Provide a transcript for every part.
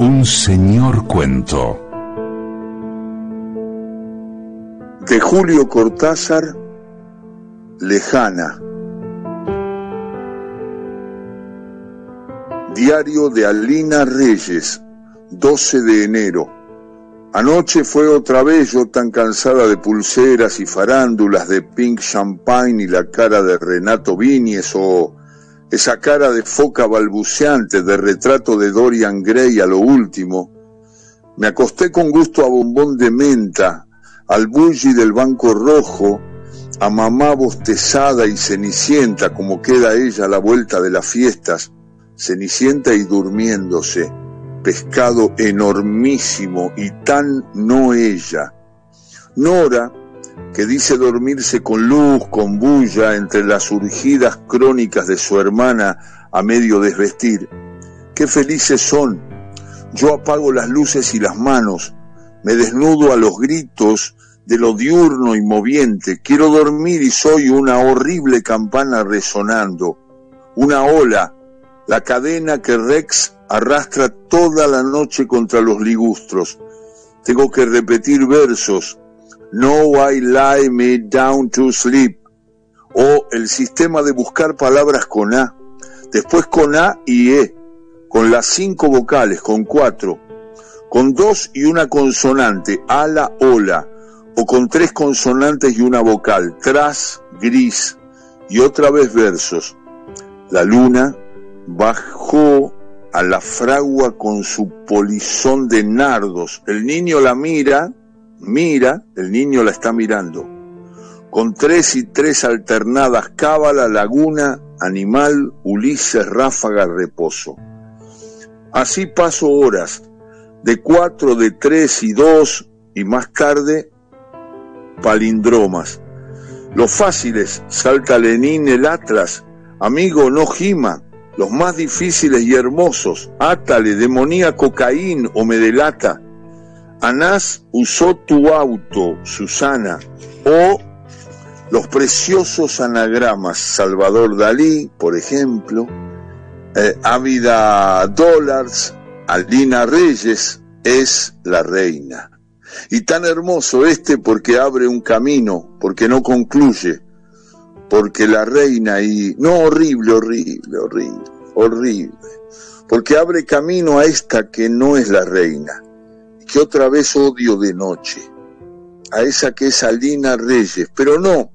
Un señor cuento. De Julio Cortázar, Lejana. Diario de Alina Reyes, 12 de enero. Anoche fue otra vez yo tan cansada de pulseras y farándulas, de pink champagne y la cara de Renato Viñes o esa cara de foca balbuceante de retrato de Dorian Gray a lo último. Me acosté con gusto a bombón de menta, al bully del banco rojo, a mamá bostezada y cenicienta como queda ella a la vuelta de las fiestas, cenicienta y durmiéndose pescado enormísimo y tan no ella. Nora, que dice dormirse con luz, con bulla, entre las urgidas crónicas de su hermana a medio desvestir. Qué felices son. Yo apago las luces y las manos, me desnudo a los gritos de lo diurno y moviente. Quiero dormir y soy una horrible campana resonando, una ola, la cadena que Rex arrastra toda la noche contra los ligustros. Tengo que repetir versos. No I lie me down to sleep. O el sistema de buscar palabras con A. Después con A y E. Con las cinco vocales, con cuatro. Con dos y una consonante, ala, ola. O con tres consonantes y una vocal, tras, gris. Y otra vez versos. La luna bajó a la fragua con su polizón de nardos. El niño la mira, mira, el niño la está mirando. Con tres y tres alternadas, cábala, laguna, animal, Ulises, ráfaga, reposo. Así paso horas, de cuatro, de tres y dos, y más tarde, palindromas. Los fáciles, salta Lenín el Atlas, amigo, no gima, los más difíciles y hermosos, átale, demoníaco Caín o me delata. Anás usó tu auto, Susana, o los preciosos anagramas, Salvador Dalí, por ejemplo, eh, Ávida Dollars, Aldina Reyes, es la reina. Y tan hermoso este porque abre un camino, porque no concluye, porque la reina y no horrible, horrible, horrible, horrible, porque abre camino a esta que no es la reina, que otra vez odio de noche, a esa que es Alina Reyes, pero no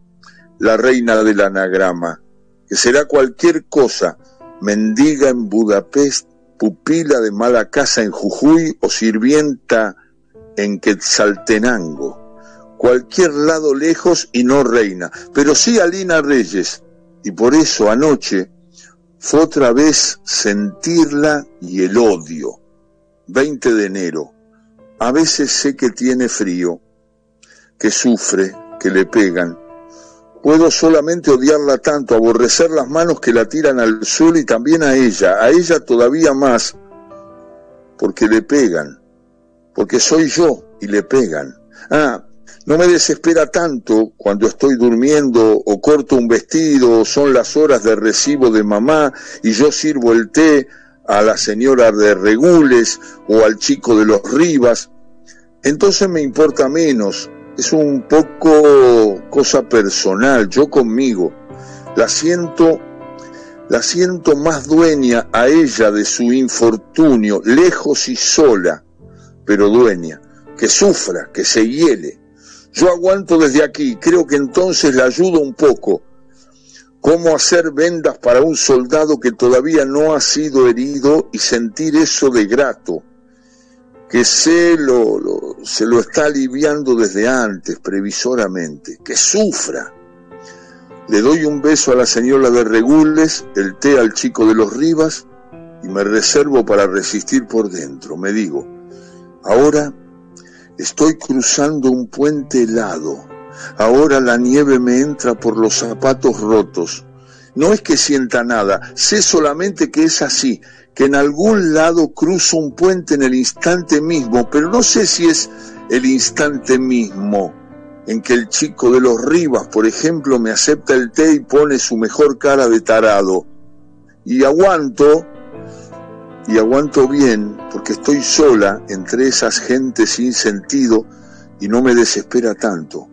la reina del anagrama, que será cualquier cosa, mendiga en Budapest, pupila de mala casa en Jujuy o sirvienta en Quetzaltenango cualquier lado lejos y no reina, pero sí Alina Reyes, y por eso anoche fue otra vez sentirla y el odio. 20 de enero. A veces sé que tiene frío, que sufre, que le pegan. Puedo solamente odiarla tanto, aborrecer las manos que la tiran al suelo y también a ella, a ella todavía más, porque le pegan, porque soy yo y le pegan. Ah, no me desespera tanto cuando estoy durmiendo o corto un vestido o son las horas de recibo de mamá y yo sirvo el té a la señora de Regules o al chico de los Rivas. Entonces me importa menos, es un poco cosa personal, yo conmigo. La siento, la siento más dueña a ella de su infortunio, lejos y sola, pero dueña, que sufra, que se hiele yo aguanto desde aquí, creo que entonces le ayudo un poco. Cómo hacer vendas para un soldado que todavía no ha sido herido y sentir eso de grato, que se lo, se lo está aliviando desde antes, previsoramente, que sufra. Le doy un beso a la señora de Regules, el té al chico de los Rivas y me reservo para resistir por dentro. Me digo, ahora Estoy cruzando un puente helado. Ahora la nieve me entra por los zapatos rotos. No es que sienta nada, sé solamente que es así, que en algún lado cruzo un puente en el instante mismo, pero no sé si es el instante mismo en que el chico de los Rivas, por ejemplo, me acepta el té y pone su mejor cara de tarado. Y aguanto y aguanto bien porque estoy sola entre esas gentes sin sentido y no me desespera tanto.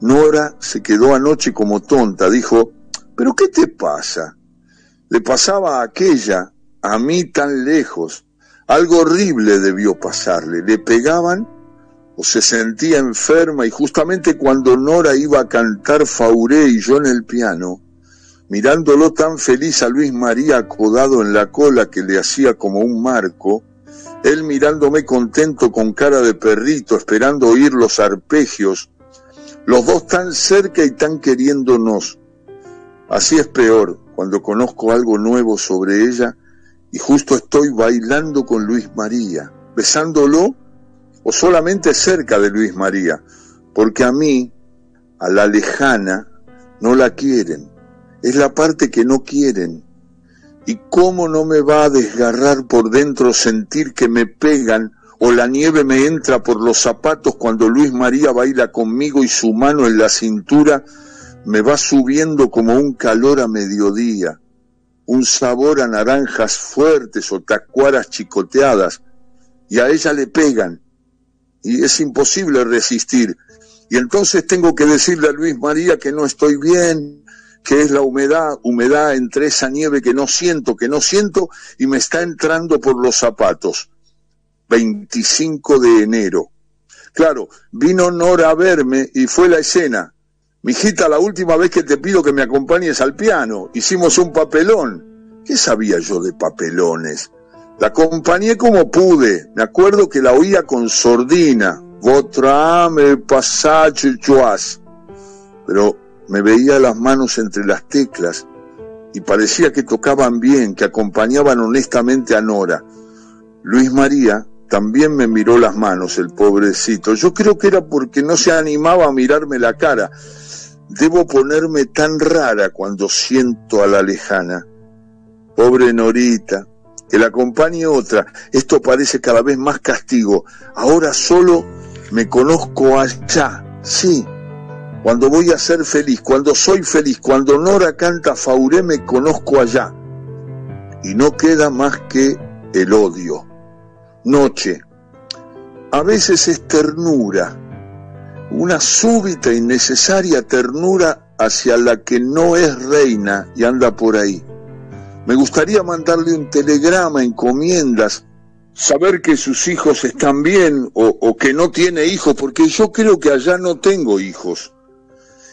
Nora se quedó anoche como tonta, dijo, ¿pero qué te pasa? Le pasaba a aquella, a mí tan lejos. Algo horrible debió pasarle. Le pegaban o se sentía enferma y justamente cuando Nora iba a cantar Fauré y yo en el piano, mirándolo tan feliz a Luis María acodado en la cola que le hacía como un marco, él mirándome contento con cara de perrito, esperando oír los arpegios, los dos tan cerca y tan queriéndonos. Así es peor cuando conozco algo nuevo sobre ella y justo estoy bailando con Luis María, besándolo o solamente cerca de Luis María, porque a mí, a la lejana, no la quieren es la parte que no quieren. ¿Y cómo no me va a desgarrar por dentro sentir que me pegan o la nieve me entra por los zapatos cuando Luis María baila conmigo y su mano en la cintura me va subiendo como un calor a mediodía, un sabor a naranjas fuertes o tacuaras chicoteadas, y a ella le pegan, y es imposible resistir. Y entonces tengo que decirle a Luis María que no estoy bien, que es la humedad, humedad entre esa nieve que no siento, que no siento y me está entrando por los zapatos. 25 de enero. Claro, vino Nora a verme y fue la escena. Mijita, la última vez que te pido que me acompañes al piano, hicimos un papelón. ¿Qué sabía yo de papelones? La acompañé como pude. Me acuerdo que la oía con sordina. Votre ame passage joas. Pero me veía las manos entre las teclas y parecía que tocaban bien, que acompañaban honestamente a Nora. Luis María también me miró las manos, el pobrecito. Yo creo que era porque no se animaba a mirarme la cara. Debo ponerme tan rara cuando siento a la lejana. Pobre Norita, que la acompañe otra. Esto parece cada vez más castigo. Ahora solo me conozco allá. Sí, cuando voy a ser feliz, cuando soy feliz, cuando Nora canta Fauré me conozco allá. Y no queda más que el odio. Noche. A veces es ternura, una súbita y necesaria ternura hacia la que no es reina y anda por ahí. Me gustaría mandarle un telegrama, encomiendas, saber que sus hijos están bien o, o que no tiene hijos, porque yo creo que allá no tengo hijos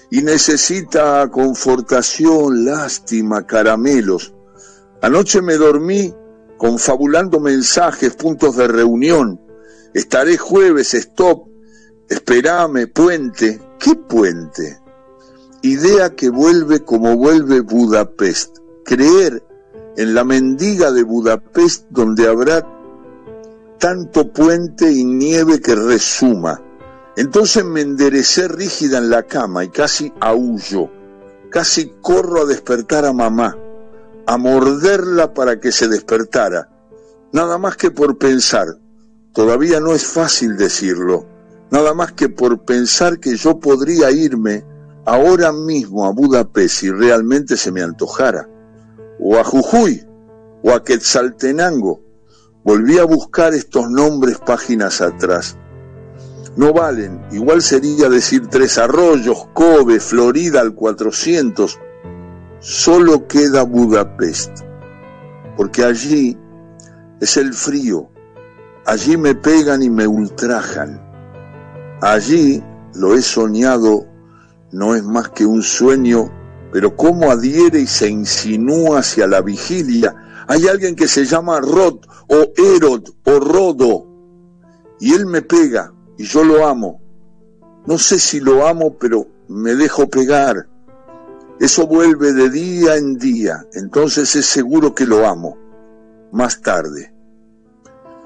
y necesita confortación, lástima, caramelos. Anoche me dormí confabulando mensajes, puntos de reunión. Estaré jueves, stop, esperame, puente. ¿Qué puente? Idea que vuelve como vuelve Budapest. Creer en la mendiga de Budapest donde habrá tanto puente y nieve que resuma entonces me enderecé rígida en la cama y casi aullo, casi corro a despertar a mamá, a morderla para que se despertara, nada más que por pensar, todavía no es fácil decirlo, nada más que por pensar que yo podría irme ahora mismo a Budapest si realmente se me antojara, o a Jujuy, o a Quetzaltenango. Volví a buscar estos nombres páginas atrás no valen. Igual sería decir Tres Arroyos, Kobe, Florida al 400. Solo queda Budapest, porque allí es el frío, allí me pegan y me ultrajan. Allí lo he soñado, no es más que un sueño, pero cómo adhiere y se insinúa hacia la vigilia. Hay alguien que se llama Rod o Erod o Rodo, y él me pega, y yo lo amo. No sé si lo amo, pero me dejo pegar. Eso vuelve de día en día, entonces es seguro que lo amo. Más tarde.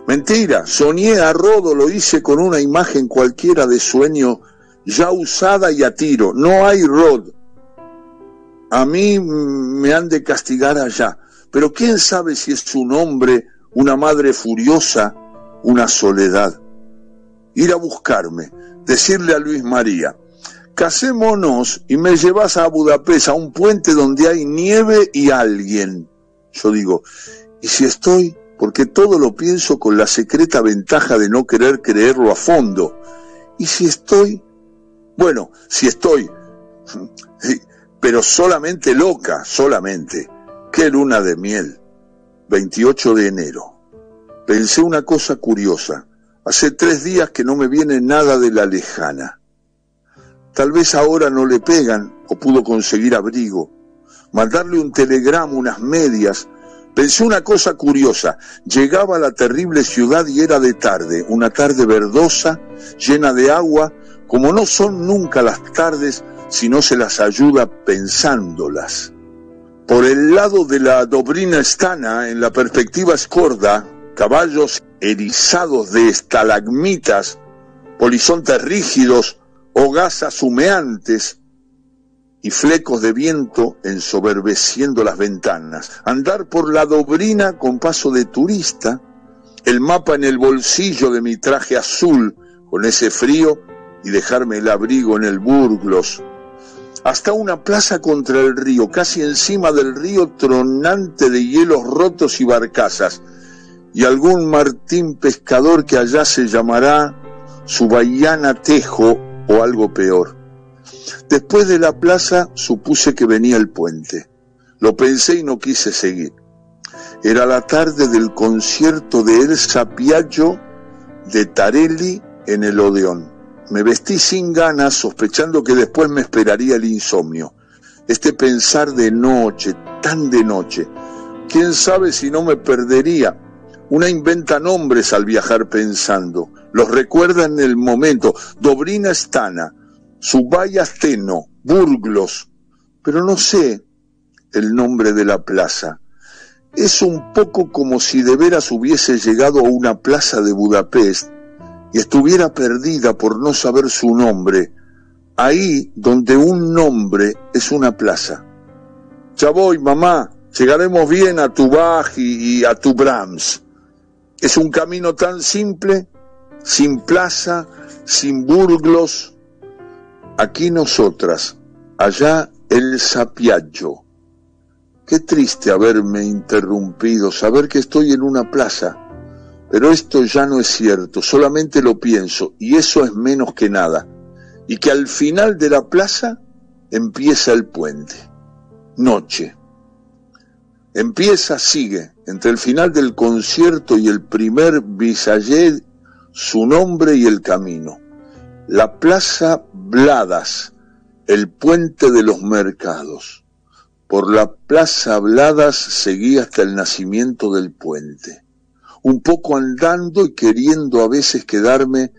Mentira, soñé a Rodo, lo hice con una imagen cualquiera de sueño ya usada y a tiro. No hay Rod. A mí me han de castigar allá, pero quién sabe si es un hombre, una madre furiosa, una soledad ir a buscarme, decirle a Luis María, casémonos y me llevas a Budapest, a un puente donde hay nieve y alguien. Yo digo, ¿y si estoy porque todo lo pienso con la secreta ventaja de no querer creerlo a fondo. Y si estoy, bueno, si estoy, pero solamente loca, solamente. Qué luna de miel. 28 de enero. Pensé una cosa curiosa. Hace tres días que no me viene nada de la lejana. Tal vez ahora no le pegan o pudo conseguir abrigo. Mandarle un telegrama, unas medias. Pensé una cosa curiosa. Llegaba a la terrible ciudad y era de tarde, una tarde verdosa, llena de agua, como no son nunca las tardes si no se las ayuda pensándolas. Por el lado de la Dobrina Stana, en la perspectiva escorda, caballos erizados de estalagmitas, polizontes rígidos, hogazas humeantes y flecos de viento ensoberbeciendo las ventanas. Andar por la Dobrina con paso de turista, el mapa en el bolsillo de mi traje azul con ese frío y dejarme el abrigo en el Burglos hasta una plaza contra el río, casi encima del río tronante de hielos rotos y barcazas, y algún martín pescador que allá se llamará su Tejo o algo peor. Después de la plaza supuse que venía el puente. Lo pensé y no quise seguir. Era la tarde del concierto de Elsa Piaggio de Tarelli en el Odeón. Me vestí sin ganas, sospechando que después me esperaría el insomnio. Este pensar de noche, tan de noche. ¿Quién sabe si no me perdería? Una inventa nombres al viajar pensando. Los recuerda en el momento. Dobrina Stana, Subaya Steno, Burglos. Pero no sé el nombre de la plaza. Es un poco como si de veras hubiese llegado a una plaza de Budapest y estuviera perdida por no saber su nombre, ahí donde un nombre es una plaza. Ya voy, mamá, llegaremos bien a tu Bach y, a tu Brahms. Es un camino tan simple, sin plaza, sin burglos. Aquí nosotras, allá el sapiaggio. Qué triste haberme interrumpido, saber que estoy en una plaza pero esto ya no es cierto, solamente lo pienso, y eso es menos que nada. Y que al final de la plaza empieza el puente. Noche. Empieza, sigue, entre el final del concierto y el primer bisayet, su nombre y el camino. La plaza Bladas, el puente de los mercados. Por la plaza Bladas seguí hasta el nacimiento del puente un poco andando y queriendo a veces quedarme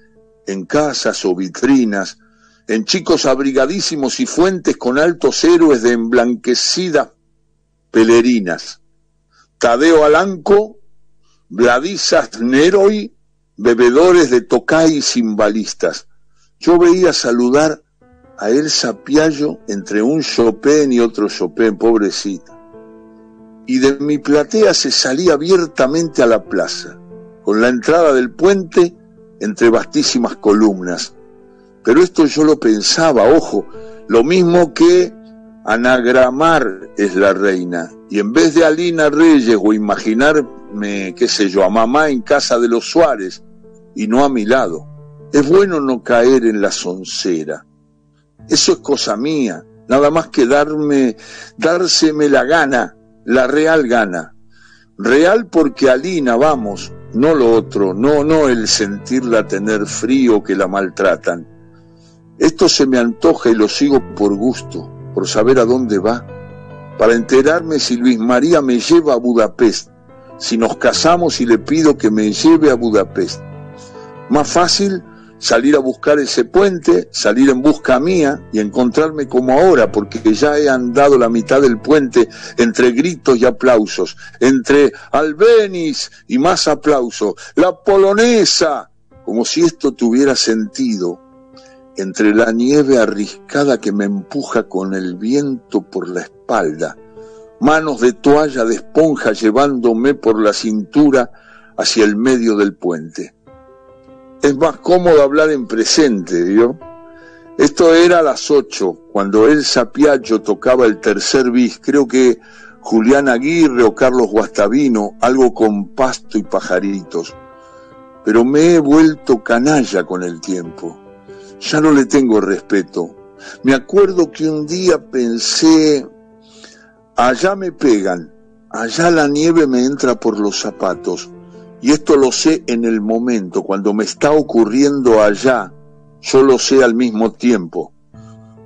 en casas o vitrinas, en chicos abrigadísimos y fuentes con altos héroes de emblanquecidas pelerinas. Tadeo Alanco, Vladisas Neroi, bebedores de tocay y cimbalistas. Yo veía saludar a Elsa Piaggio entre un Chopin y otro Chopin, pobrecita y de mi platea se salía abiertamente a la plaza, con la entrada del puente entre vastísimas columnas. Pero esto yo lo pensaba, ojo, lo mismo que anagramar es la reina, y en vez de Alina Reyes o imaginarme, qué sé yo, a mamá en casa de los Suárez y no a mi lado, es bueno no caer en la soncera. Eso es cosa mía, nada más que darme, dárseme la gana la Real gana. Real porque Alina, vamos, no lo otro, no, no el sentirla tener frío que la maltratan. Esto se me antoja y lo sigo por gusto, por saber a dónde va, para enterarme si Luis María me lleva a Budapest, si nos casamos y le pido que me lleve a Budapest. Más fácil salir a buscar ese puente, salir en busca mía y encontrarme como ahora, porque ya he andado la mitad del puente entre gritos y aplausos, entre Albenis y más aplauso, la polonesa, como si esto tuviera sentido, entre la nieve arriscada que me empuja con el viento por la espalda, manos de toalla de esponja llevándome por la cintura hacia el medio del puente es más cómodo hablar en presente, ¿vio? Esto era a las ocho, cuando el Sapiaggio tocaba el tercer bis, creo que Julián Aguirre o Carlos Guastavino, algo con pasto y pajaritos. Pero me he vuelto canalla con el tiempo. Ya no le tengo respeto. Me acuerdo que un día pensé, allá me pegan, allá la nieve me entra por los zapatos. Y esto lo sé en el momento, cuando me está ocurriendo allá, yo lo sé al mismo tiempo.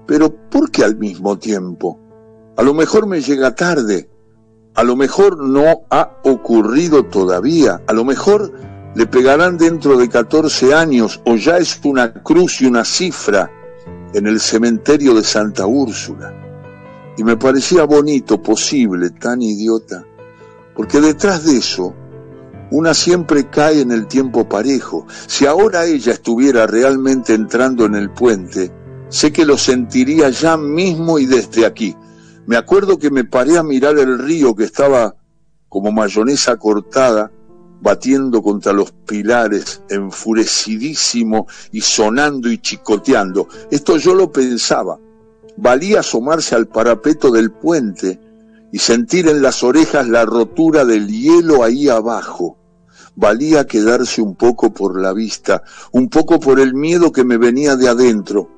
Pero ¿por qué al mismo tiempo? A lo mejor me llega tarde, a lo mejor no ha ocurrido todavía, a lo mejor le pegarán dentro de 14 años o ya es una cruz y una cifra en el cementerio de Santa Úrsula. Y me parecía bonito, posible, tan idiota, porque detrás de eso una siempre cae en el tiempo parejo. Si ahora ella estuviera realmente entrando en el puente, sé que lo sentiría ya mismo y desde aquí. Me acuerdo que me paré a mirar el río que estaba como mayonesa cortada, batiendo contra los pilares, enfurecidísimo y sonando y chicoteando. Esto yo lo pensaba. Valía asomarse al parapeto del puente y sentir en las orejas la rotura del hielo ahí abajo. Valía quedarse un poco por la vista, un poco por el miedo que me venía de adentro.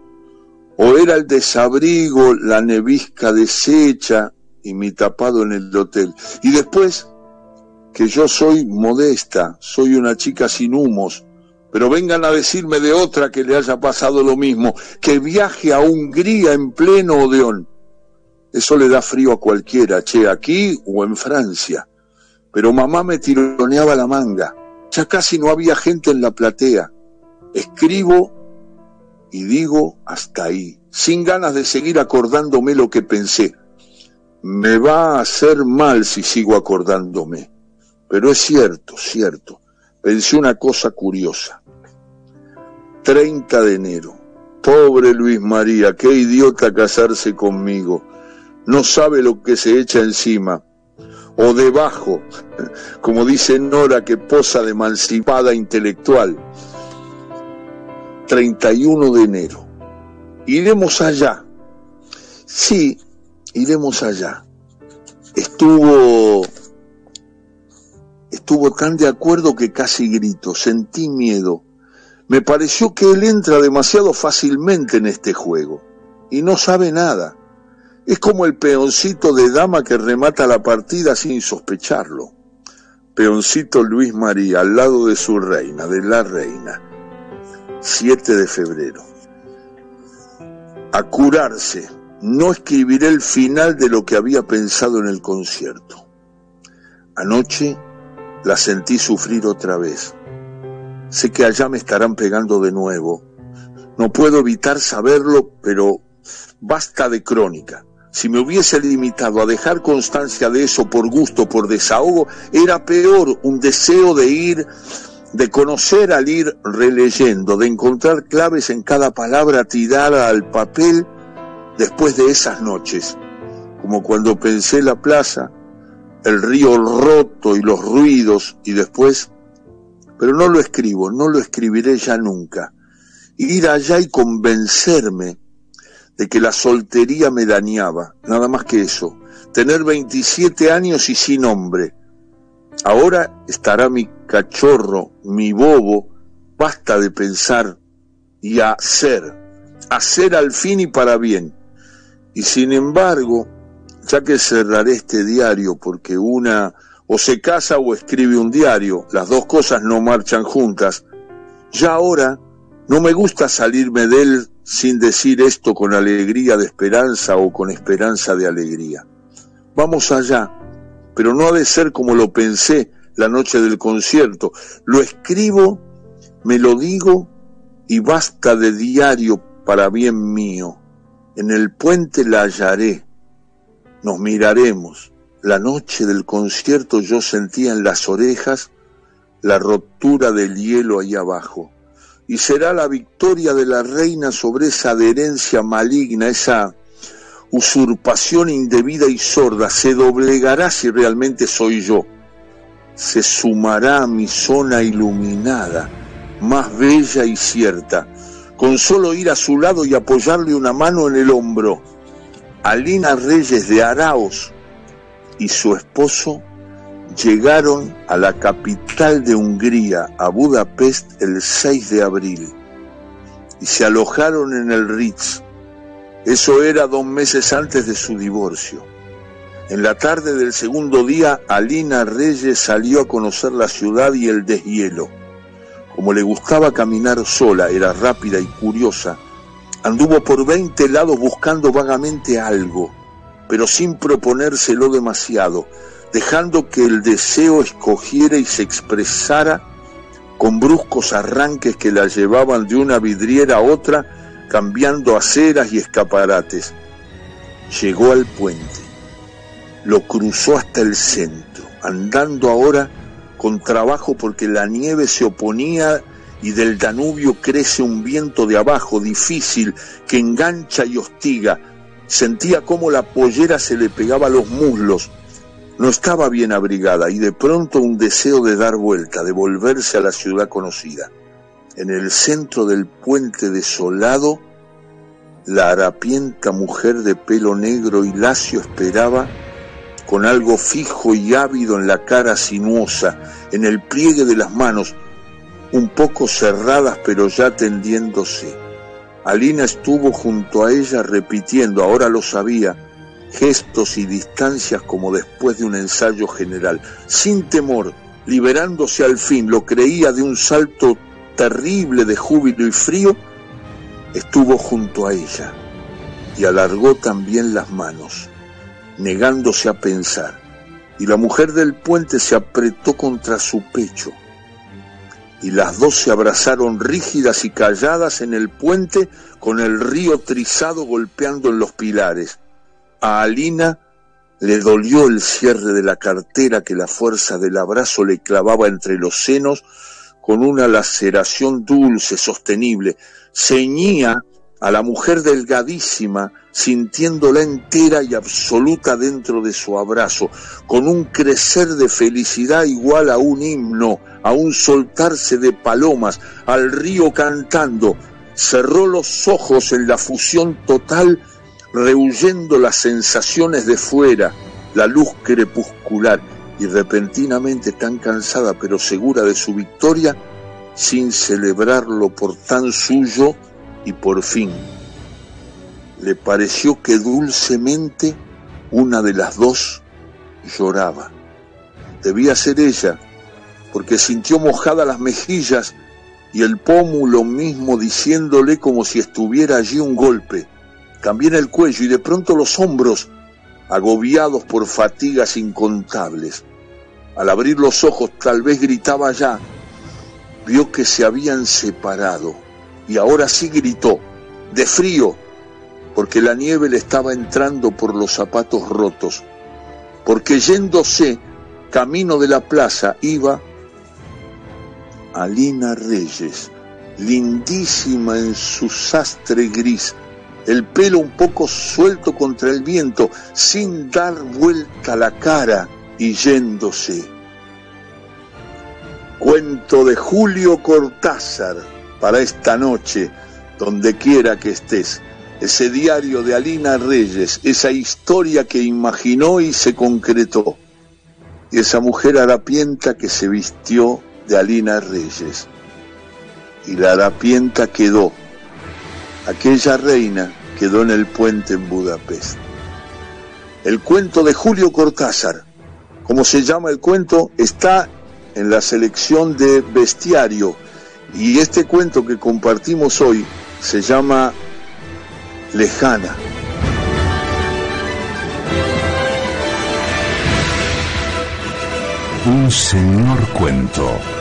O era el desabrigo, la nevisca deshecha y mi tapado en el hotel. Y después, que yo soy modesta, soy una chica sin humos, pero vengan a decirme de otra que le haya pasado lo mismo, que viaje a Hungría en pleno Odeón. Eso le da frío a cualquiera, che, aquí o en Francia. Pero mamá me tironeaba la manga. Ya casi no había gente en la platea. Escribo y digo hasta ahí, sin ganas de seguir acordándome lo que pensé. Me va a hacer mal si sigo acordándome. Pero es cierto, cierto. Pensé una cosa curiosa. 30 de enero. Pobre Luis María, qué idiota casarse conmigo no sabe lo que se echa encima, o debajo, como dice Nora que posa de emancipada intelectual. 31 de enero. Iremos allá. Sí, iremos allá. Estuvo estuvo tan de acuerdo que casi grito, sentí miedo. Me pareció que él entra demasiado fácilmente en este juego y no sabe nada. Es como el peoncito de dama que remata la partida sin sospecharlo. Peoncito Luis María al lado de su reina, de la reina. 7 de febrero. A curarse. No escribiré el final de lo que había pensado en el concierto. Anoche la sentí sufrir otra vez. Sé que allá me estarán pegando de nuevo. No puedo evitar saberlo, pero basta de crónica. Si me hubiese limitado a dejar constancia de eso por gusto, por desahogo, era peor un deseo de ir, de conocer al ir releyendo, de encontrar claves en cada palabra tirada al papel después de esas noches, como cuando pensé la plaza, el río roto y los ruidos y después, pero no lo escribo, no lo escribiré ya nunca. Ir allá y convencerme de que la soltería me dañaba, nada más que eso. Tener 27 años y sin hombre. Ahora estará mi cachorro, mi bobo, basta de pensar y hacer, hacer al fin y para bien. Y sin embargo, ya que cerraré este diario porque una o se casa o escribe un diario, las dos cosas no marchan juntas, ya ahora no me gusta salirme de él sin decir esto con alegría de esperanza o con esperanza de alegría. Vamos allá, pero no ha de ser como lo pensé la noche del concierto. Lo escribo, me lo digo y basta de diario para bien mío. En el puente la hallaré, nos miraremos. La noche del concierto yo sentía en las orejas la rotura del hielo ahí abajo y será la victoria de la reina sobre esa adherencia maligna, esa usurpación indebida y sorda, se doblegará si realmente soy yo, se sumará a mi zona iluminada, más bella y cierta, con solo ir a su lado y apoyarle una mano en el hombro. Alina Reyes de Araos, y su esposo llegaron a la capital de Hungría, a Budapest, el 6 de abril y se alojaron en el Ritz. Eso era dos meses antes de su divorcio. En la tarde del segundo día, Alina Reyes salió a conocer la ciudad y el deshielo. Como le gustaba caminar sola, era rápida y curiosa, anduvo por veinte lados buscando vagamente algo, pero sin proponérselo demasiado, dejando que el deseo escogiera y se expresara con bruscos arranques que la llevaban de una vidriera a otra, cambiando aceras y escaparates. Llegó al puente, lo cruzó hasta el centro, andando ahora con trabajo porque la nieve se oponía y del Danubio crece un viento de abajo difícil que engancha y hostiga. Sentía cómo la pollera se le pegaba a los muslos, no estaba bien abrigada y de pronto un deseo de dar vuelta, de volverse a la ciudad conocida. En el centro del puente desolado, la harapienta mujer de pelo negro y lacio esperaba con algo fijo y ávido en la cara sinuosa, en el pliegue de las manos, un poco cerradas pero ya tendiéndose. Alina estuvo junto a ella repitiendo, ahora lo sabía, gestos y distancias como después de un ensayo general, sin temor, liberándose al fin, lo creía de un salto terrible de júbilo y frío, estuvo junto a ella y alargó también las manos, negándose a pensar, y la mujer del puente se apretó contra su pecho, y las dos se abrazaron rígidas y calladas en el puente con el río trizado golpeando en los pilares, Alina le dolió el cierre de la cartera que la fuerza del abrazo le clavaba entre los senos con una laceración dulce, sostenible. Ceñía a la mujer delgadísima, sintiéndola entera y absoluta dentro de su abrazo, con un crecer de felicidad igual a un himno, a un soltarse de palomas, al río cantando. Cerró los ojos en la fusión total rehuyendo las sensaciones de fuera, la luz crepuscular, y repentinamente tan cansada pero segura de su victoria, sin celebrarlo por tan suyo y por fin. Le pareció que dulcemente una de las dos lloraba. Debía ser ella, porque sintió mojadas las mejillas y el pómulo mismo diciéndole como si estuviera allí un golpe también el cuello y de pronto los hombros, agobiados por fatigas incontables. Al abrir los ojos, tal vez gritaba ya, vio que se habían separado y ahora sí gritó, de frío, porque la nieve le estaba entrando por los zapatos rotos, porque yéndose camino de la plaza iba Alina Reyes, lindísima en su sastre gris, el pelo un poco suelto contra el viento, sin dar vuelta la cara y yéndose. Cuento de Julio Cortázar para esta noche, donde quiera que estés. Ese diario de Alina Reyes, esa historia que imaginó y se concretó. Y esa mujer harapienta que se vistió de Alina Reyes. Y la harapienta quedó aquella reina quedó en el puente en Budapest. El cuento de Julio Cortázar, como se llama el cuento, está en la selección de bestiario y este cuento que compartimos hoy se llama Lejana. Un señor cuento